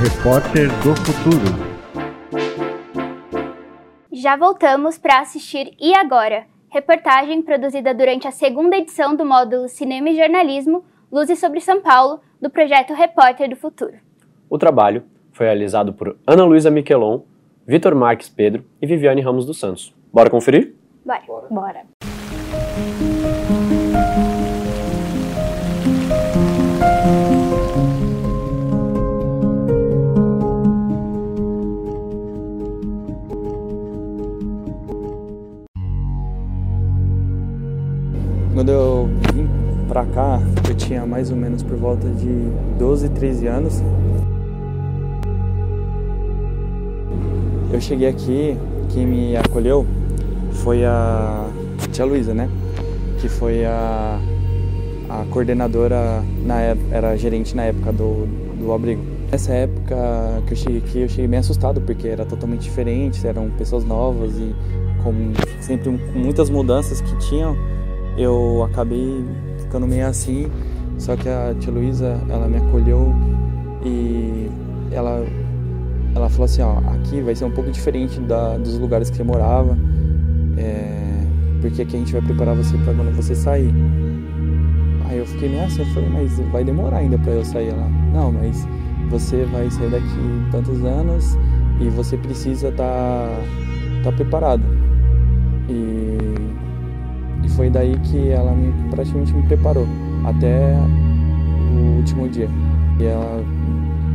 Repórter do Futuro. Já voltamos para assistir E Agora? Reportagem produzida durante a segunda edição do módulo Cinema e Jornalismo Luzes sobre São Paulo, do projeto Repórter do Futuro. O trabalho foi realizado por Ana Luísa Miquelon, Vitor Marques Pedro e Viviane Ramos dos Santos. Bora conferir? Bora. Bora. Quando eu vim pra cá, eu tinha mais ou menos por volta de 12, 13 anos. Eu cheguei aqui, quem me acolheu foi a tia Luísa, né? Que foi a, a coordenadora, na época, era gerente na época do, do abrigo. Nessa época que eu cheguei aqui, eu cheguei bem assustado, porque era totalmente diferente, eram pessoas novas e com sempre com muitas mudanças que tinham, eu acabei ficando meio assim. Só que a tia Luísa, ela me acolheu e ela ela falou assim, ó, aqui vai ser um pouco diferente da, dos lugares que você morava, é, porque aqui a gente vai preparar você para quando você sair. Aí eu fiquei meio assim, eu falei, mas vai demorar ainda para eu sair lá. Não, mas você vai sair daqui tantos anos e você precisa estar tá, tá preparado. E, foi daí que ela me, praticamente me preparou até o último dia. E ela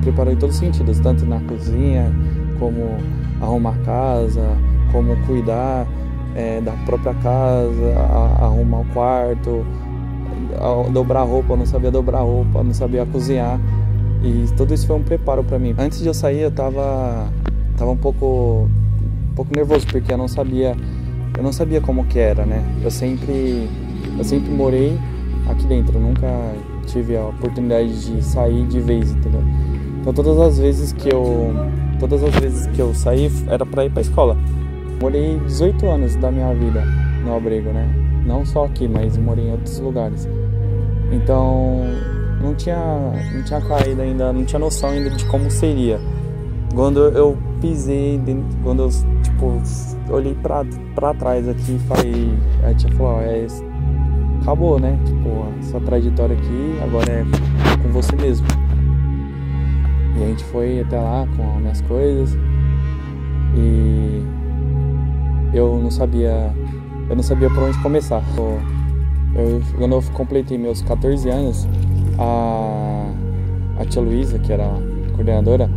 preparou em todos os sentidos, tanto na cozinha, como arrumar casa, como cuidar é, da própria casa, a, arrumar o quarto, a, dobrar roupa, eu não sabia dobrar roupa, não sabia cozinhar. E tudo isso foi um preparo para mim. Antes de eu sair, eu tava, tava um pouco um pouco nervoso porque eu não sabia eu não sabia como que era, né? Eu sempre eu sempre morei aqui dentro, eu nunca tive a oportunidade de sair de vez, entendeu? Então todas as vezes que eu todas as vezes que eu saí era para ir para escola. Morei 18 anos da minha vida no abrigo, né? Não só aqui, mas morei em outros lugares. Então não tinha não tinha caído ainda, não tinha noção ainda de como seria. Quando eu pisei, dentro, quando eu tipo olhei para para trás aqui e falei, a tia falou, é acabou, né? Tipo, a sua trajetória aqui agora é com você mesmo. E a gente foi até lá com minhas coisas e eu não sabia, eu não sabia por onde começar. Eu, quando eu completei meus 14 anos, a, a tia Luísa, que era a coordenadora,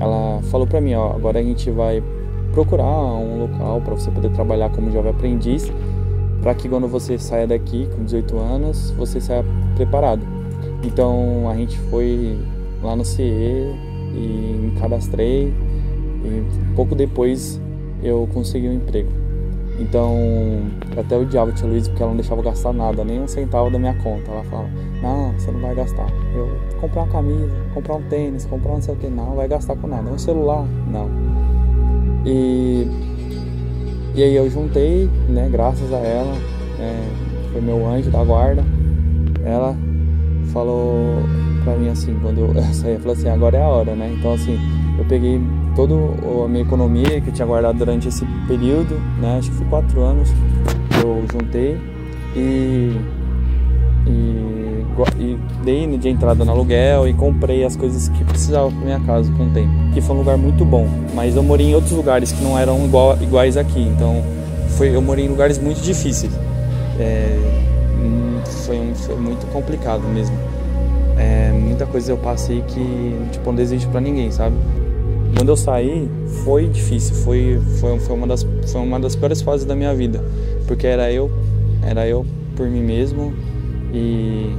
ela falou para mim, ó, agora a gente vai procurar um local para você poder trabalhar como jovem aprendiz, para que quando você saia daqui com 18 anos, você saia preparado. Então a gente foi lá no CE e me cadastrei e pouco depois eu consegui um emprego. Então, até o diabo tinha Luiz porque ela não deixava gastar nada, nem um centavo da minha conta. Ela falava: Não, você não vai gastar. Eu comprar uma camisa, comprar um tênis, comprar não sei o que, não, não vai gastar com nada. Um celular, não. E, e aí eu juntei, né, graças a ela, é, foi meu anjo da guarda. Ela falou pra mim assim, quando eu saí, falou assim, agora é a hora, né? Então assim, eu peguei toda a minha economia que eu tinha guardado durante esse período, né? Acho que foi quatro anos, eu juntei e, e, e dei de entrada no aluguel e comprei as coisas que precisava para minha casa com o tempo. Que foi um lugar muito bom, mas eu morei em outros lugares que não eram igual, iguais aqui, então foi, eu morei em lugares muito difíceis. É, foi, foi muito complicado mesmo. É, muita coisa eu passei que tipo, não desejo para ninguém, sabe? Quando eu saí, foi difícil, foi, foi, foi, uma das, foi uma das piores fases da minha vida, porque era eu, era eu por mim mesmo e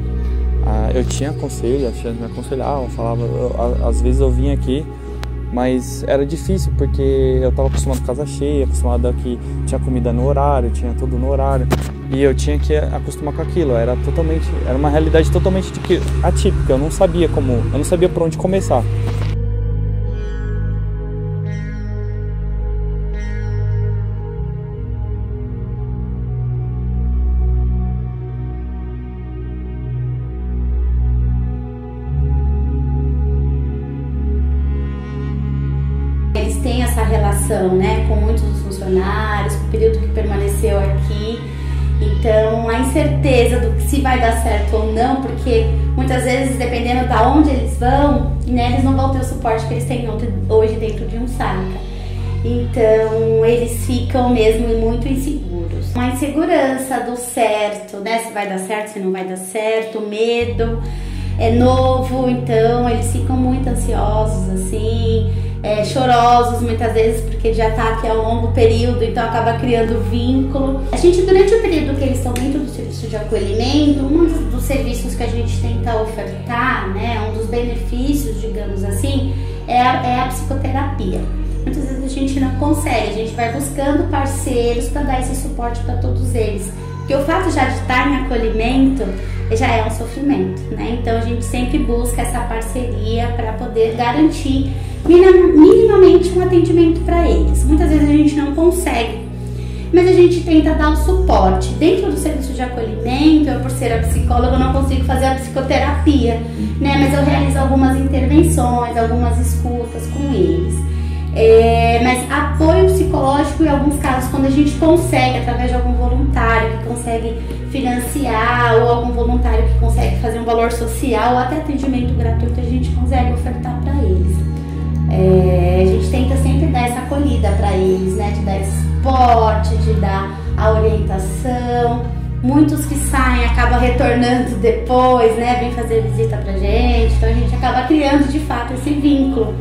ah, eu tinha conselho, a tia me aconselhava, falava, eu, às vezes eu vinha aqui, mas era difícil porque eu estava acostumado com casa cheia, acostumado que tinha comida no horário, tinha tudo no horário e eu tinha que acostumar com aquilo. Era totalmente, era uma realidade totalmente atípica. Eu não sabia como, eu não sabia por onde começar. Relação, né, com muitos dos funcionários, com o período que permaneceu aqui. Então, a incerteza do que se vai dar certo ou não, porque muitas vezes, dependendo de onde eles vão, né, eles não vão ter o suporte que eles têm hoje dentro de um SACA. Então, eles ficam mesmo muito inseguros. Uma insegurança do certo, né, se vai dar certo, se não vai dar certo, medo é novo, então eles ficam muito ansiosos, assim, é, chorosos muitas vezes, porque já tá aqui um longo período, então acaba criando vínculo. A gente, durante o período que eles estão dentro do serviço de acolhimento, um dos, dos serviços que a gente tenta ofertar, né, um dos benefícios, digamos assim, é a, é a psicoterapia. Muitas vezes a gente não consegue, a gente vai buscando parceiros para dar esse suporte para todos eles. Porque o fato já de estar em acolhimento já é um sofrimento, né? Então a gente sempre busca essa parceria para poder garantir minimamente um atendimento para eles. Muitas vezes a gente não consegue, mas a gente tenta dar o suporte. Dentro do serviço de acolhimento, eu por ser a psicóloga não consigo fazer a psicoterapia, né? Mas eu realizo algumas intervenções, algumas escutas com eles. É, mas apoio psicológico em alguns casos, quando a gente consegue, através de algum voluntário que consegue financiar, ou algum voluntário que consegue fazer um valor social, ou até atendimento gratuito, a gente consegue ofertar para eles. É, a gente tenta sempre dar essa acolhida para eles, né? De dar esse suporte, de dar a orientação. Muitos que saem acabam retornando depois, né? Vem fazer visita pra gente. Então a gente acaba criando de fato esse vínculo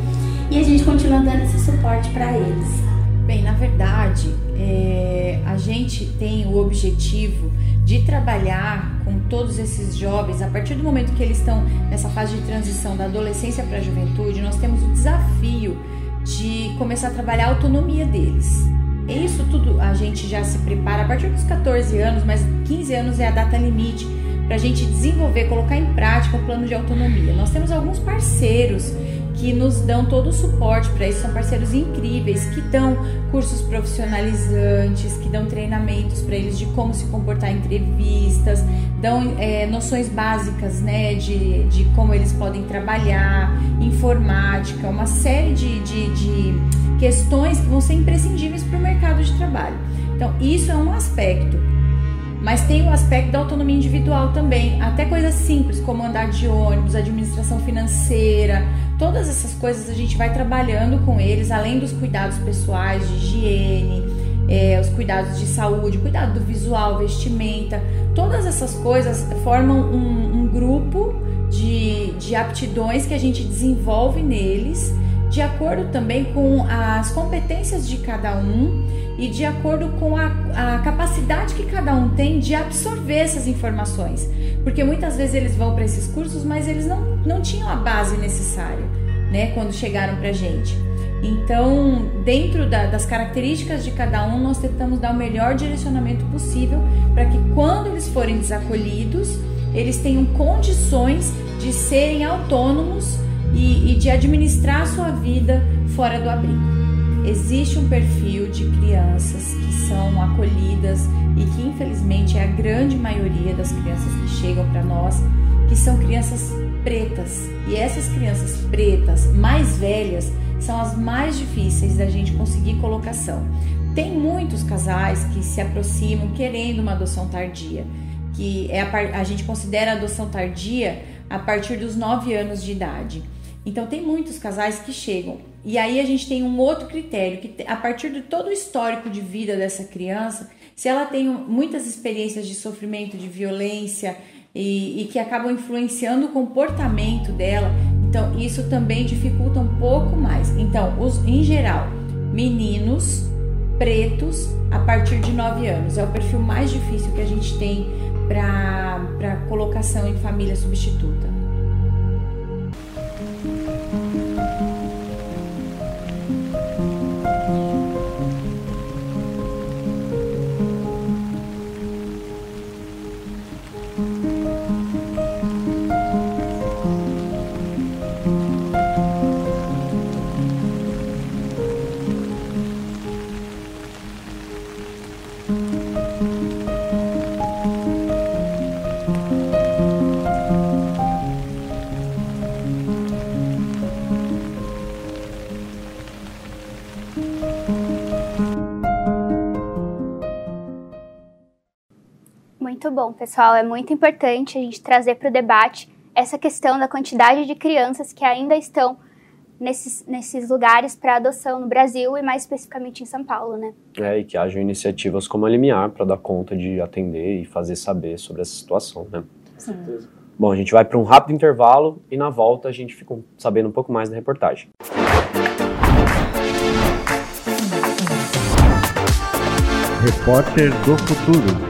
e a gente continua dando esse suporte para eles. Bem, na verdade, é, a gente tem o objetivo de trabalhar com todos esses jovens a partir do momento que eles estão nessa fase de transição da adolescência para a juventude. Nós temos o desafio de começar a trabalhar a autonomia deles. E isso tudo a gente já se prepara a partir dos 14 anos, mas 15 anos é a data limite para a gente desenvolver, colocar em prática o plano de autonomia. Nós temos alguns parceiros que nos dão todo o suporte para isso. São parceiros incríveis que dão cursos profissionalizantes, que dão treinamentos para eles de como se comportar em entrevistas, dão é, noções básicas né, de, de como eles podem trabalhar, informática, uma série de, de, de questões que vão ser imprescindíveis para o mercado de trabalho. Então, isso é um aspecto. Mas tem o aspecto da autonomia individual também, até coisas simples como andar de ônibus, administração financeira, todas essas coisas a gente vai trabalhando com eles, além dos cuidados pessoais, de higiene, é, os cuidados de saúde, cuidado do visual, vestimenta, todas essas coisas formam um, um grupo de, de aptidões que a gente desenvolve neles de acordo também com as competências de cada um e de acordo com a, a, capacidade que cada um tem de absorver essas informações. Porque muitas vezes eles vão para esses cursos, mas eles não, não tinham a base necessária, né, quando chegaram para a gente. Então, dentro da, das características de cada um, nós tentamos dar o melhor direcionamento possível para que quando eles forem desacolhidos, eles tenham condições de serem autônomos e, e de administrar a sua vida fora do abrigo. Existe um perfil de crianças que são acolhidas e que infelizmente é a grande maioria das crianças que chegam para nós, que são crianças pretas. E essas crianças pretas mais velhas são as mais difíceis da gente conseguir colocação. Tem muitos casais que se aproximam querendo uma adoção tardia, que é a, a gente considera a adoção tardia a partir dos 9 anos de idade. Então tem muitos casais que chegam. E aí a gente tem um outro critério que a partir de todo o histórico de vida dessa criança, se ela tem muitas experiências de sofrimento, de violência e, e que acabam influenciando o comportamento dela, então isso também dificulta um pouco mais. Então, os, em geral, meninos pretos a partir de 9 anos é o perfil mais difícil que a gente tem para colocação em família substituta. Muito bom, pessoal. É muito importante a gente trazer para o debate essa questão da quantidade de crianças que ainda estão nesses, nesses lugares para adoção no Brasil e mais especificamente em São Paulo, né? É, e que hajam iniciativas como a Limiar para dar conta de atender e fazer saber sobre essa situação, né? Com certeza. Bom, a gente vai para um rápido intervalo e na volta a gente fica sabendo um pouco mais da reportagem. Repórter do Futuro.